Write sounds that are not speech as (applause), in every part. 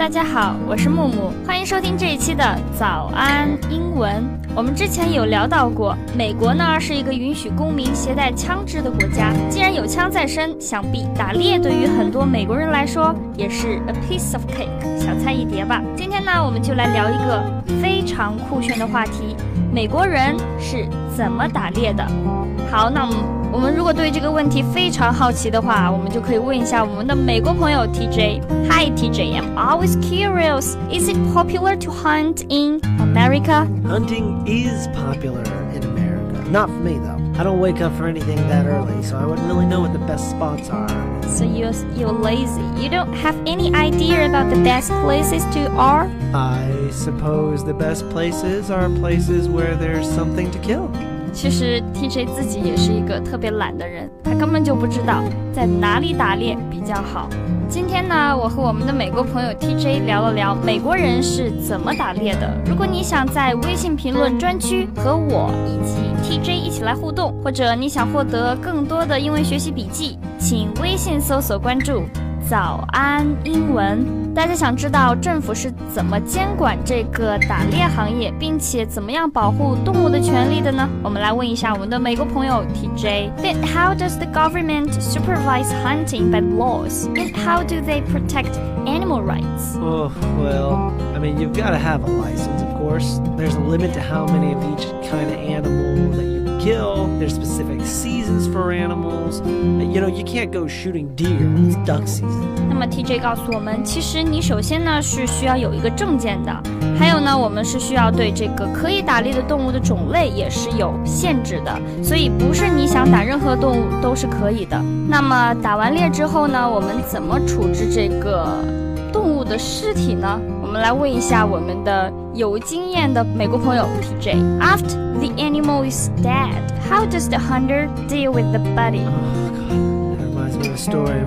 大家好，我是木木，欢迎收听这一期的早安英文。我们之前有聊到过，美国呢是一个允许公民携带枪支的国家。既然有枪在身，想必打猎对于很多美国人来说也是 a piece of cake，小菜一碟吧。今天呢，我们就来聊一个非常酷炫的话题：美国人是怎么打猎的？好，那我们。我们如果对这个问题非常好奇的话，我们就可以问一下我们的美国朋友 TJ。Hi TJ, I'm always curious. Is it popular to hunt in America? Hunting is popular in America. Not for me though. I don't wake up for anything that early, so I wouldn't really know what the best spots are. So you're you're lazy. You don't have any idea about the best places to are? I suppose the best places are places where there's something to kill. 其实 TJ 自己也是一个特别懒的人，他根本就不知道在哪里打猎比较好。今天呢，我和我们的美国朋友 TJ 聊了聊美国人是怎么打猎的。如果你想在微信评论专区和我以及 TJ 一起来互动，或者你想获得更多的英文学习笔记，请微信搜索关注“早安英文”。大家想知道政府是怎么监管这个打猎行业，并且怎么样保护动物的权利的呢？我们来问一下我们的美国朋友 TJ。Then how does the government supervise hunting by laws, and how do they protect animal rights? Oh well, I mean you've got to have a license, of course. There's a limit to how many of each kind of animal that you kill. There's specific seasons for animals. You know, you can't go shooting deer. It's duck season. 那么 TJ 告诉我们，其实你首先呢是需要有一个证件的，还有呢，我们是需要对这个可以打猎的动物的种类也是有限制的，所以不是你想打任何动物都是可以的。那么打完猎之后呢，我们怎么处置这个动物的尸体呢？我们来问一下我们的有经验的美国朋友 TJ。After the animal is dead, how does the hunter deal with the body? Oh, wow,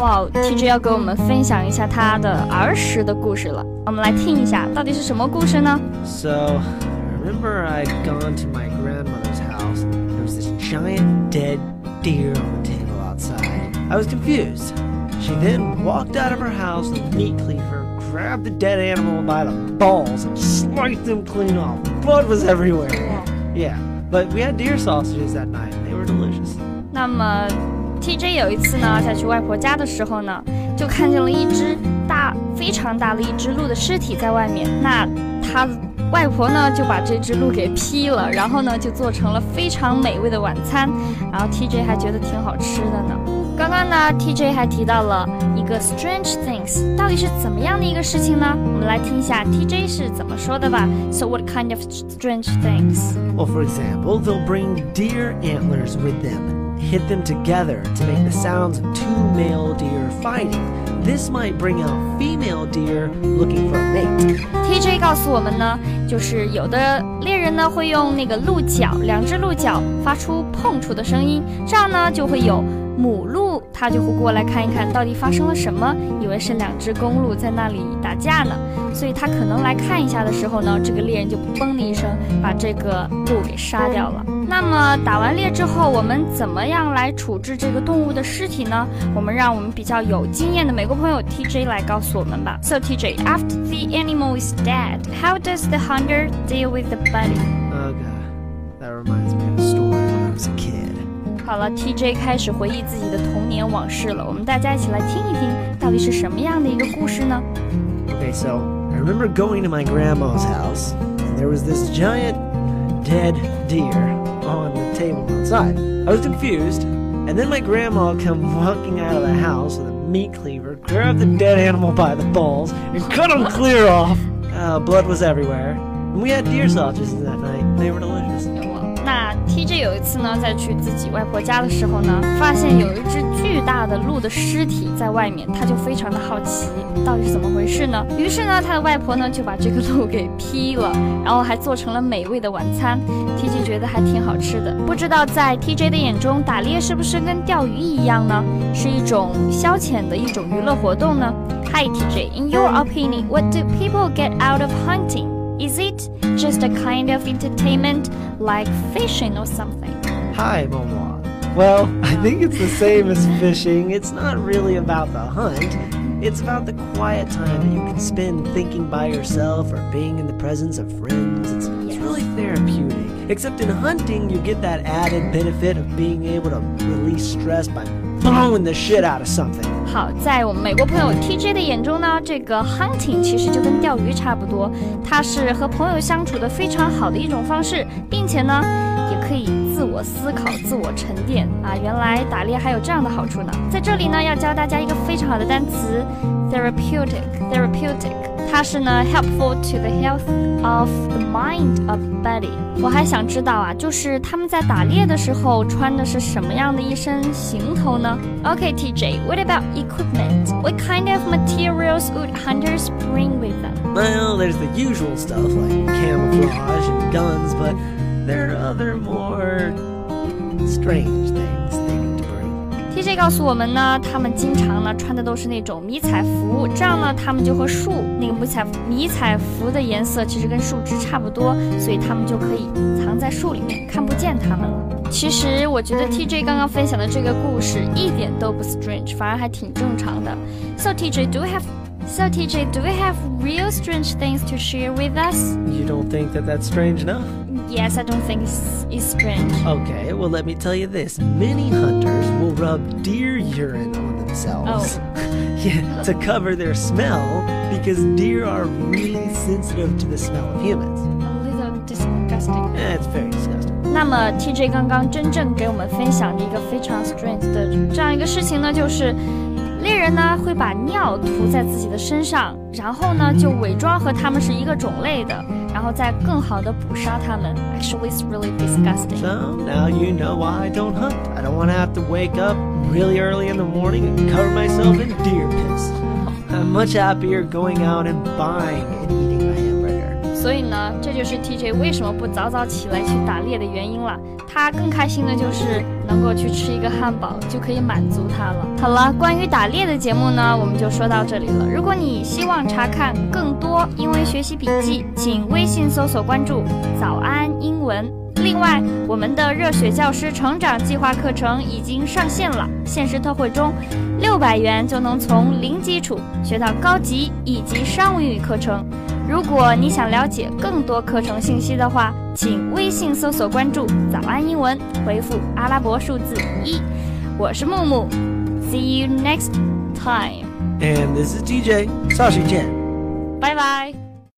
哇，TJ 要给我们分享一下他的儿时的故事了。我们来听一下，到底是什么故事呢？So, I remember I'd gone to my grandmother's house. There was this giant dead deer on the table outside. I was confused. She then walked out of her house with a meat cleaver, grabbed the dead animal by the balls, and sliced them clean off. Blood was everywhere. Yeah, but we had deer sausages that night. They were delicious. 那么，TJ 有一次呢，在去外婆家的时候呢，就看见了一只大、非常大的一只鹿的尸体在外面。那他外婆呢，就把这只鹿给劈了，然后呢，就做成了非常美味的晚餐。然后 TJ 还觉得挺好吃的呢。 刚刚呢，TJ 还提到了一个 strange things，到底是怎么样的一个事情呢？我们来听一下 TJ 是怎么说的吧。So what kind of strange things? Well, for example, they'll bring deer antlers with them, hit them together to make the sounds of two male deer fighting. This might bring out female deer looking for a mate. TJ 告诉我们呢，就是有的猎人呢会用那个鹿角，两只鹿角发出碰触的声音，这样呢就会有。 母鹿它就会过来看一看到底发生了什么，以为是两只公鹿在那里打架呢，所以它可能来看一下的时候呢，这个猎人就嘣的一声把这个鹿给杀掉了。那么打完猎之后，我们怎么样来处置这个动物的尸体呢？我们让我们比较有经验的美国朋友 TJ 来告诉我们吧。So TJ, after the animal is dead, how does the hunter deal with the buddy that reminds me 好了，TJ 开始回忆自己的童年往事了。我们大家一起来听一听，到底是什么样的一个故事呢？Okay, so I remember going to my grandma's house, and there was this giant dead deer on the table outside. I was confused, and then my grandma come walking out of the house with a meat cleaver, grabbed the dead animal by the balls, and cut him clear off. Uh, blood was everywhere. And we had deer sausages that night. They were delicious. TJ 有一次呢，在去自己外婆家的时候呢，发现有一只巨大的鹿的尸体在外面，他就非常的好奇，到底是怎么回事呢？于是呢，他的外婆呢就把这个鹿给劈了，然后还做成了美味的晚餐。TJ 觉得还挺好吃的。不知道在 TJ 的眼中，打猎是不是跟钓鱼一样呢？是一种消遣的一种娱乐活动呢？Hi TJ，in your opinion，what do people get out of hunting？hunting？Is it just a kind of entertainment like fishing or something? Hi, Momoa. Well, I oh. think it's the same as (laughs) fishing. It's not really about the hunt. It's about the quiet time that you can spend thinking by yourself or being in the presence of friends. It's, it's really therapeutic. Except in hunting, you get that added benefit of being able to release stress by bone the shit out of something. 好，在我们美国朋友 TJ 的眼中呢，这个 hunting 其实就跟钓鱼差不多，它是和朋友相处的非常好的一种方式，并且呢，也可以自我思考、自我沉淀啊。原来打猎还有这样的好处呢。在这里呢，要教大家一个非常好的单词，therapeutic，therapeutic。它是呢 helpful to the health of the mind of body。我还想知道啊，就是他们在打猎的时候穿的是什么样的一身行头呢？Okay, TJ, what about equipment? What kind of materials would hunters bring with them? Well, there's the usual stuff like camouflage and guns, but there are other more strange things. TJ 告诉我们呢，他们经常呢穿的都是那种迷彩服，这样呢，他们就和树那个迷彩迷彩服的颜色其实跟树枝差不多，所以他们就可以藏在树里面，看不见他们了。其实我觉得 TJ 刚刚分享的这个故事一点都不 strange，反而还挺正常的。So TJ, do you have So TJ, do we have real strange things to share with us? You don't think that that's strange enough? Yes, I don't think it's, it's strange. Okay, well, let me tell you this. Many hunters will rub deer urine on themselves. Oh. (laughs) yeah, to cover their smell because deer are really sensitive to the smell of humans. A little disgusting. Yeah, it's very disgusting. 那么 TJ 刚刚真正给我们分享的一个非常 strange 的这样一个事情呢，就是 猎人呢会把尿涂在自己的身上，然后呢就伪装和他们是一个种类的。然后再更好的捕杀它们。Actually, it's really disgusting. So now you know why I don't hunt. I don't want to have to wake up really early in the morning and cover myself in deer piss. I'm much happier going out and buying and eating a hamburger. 所以呢，这就是 TJ 为什么不早早起来去打猎的原因了。他更开心的就是能够去吃一个汉堡，就可以满足他了。好了，关于打猎的节目呢，我们就说到这里了。如果你希望查看更多英文学习笔记，请微信搜索关注“早安英文”。另外，我们的热血教师成长计划课程已经上线了，限时特惠中，六百元就能从零基础学到高级以及商务英语课程。如果你想了解更多课程信息的话，请微信搜索关注“早安英文”，回复阿拉伯数字一。我是木木，See you next time。And this is DJ，下期见，拜拜。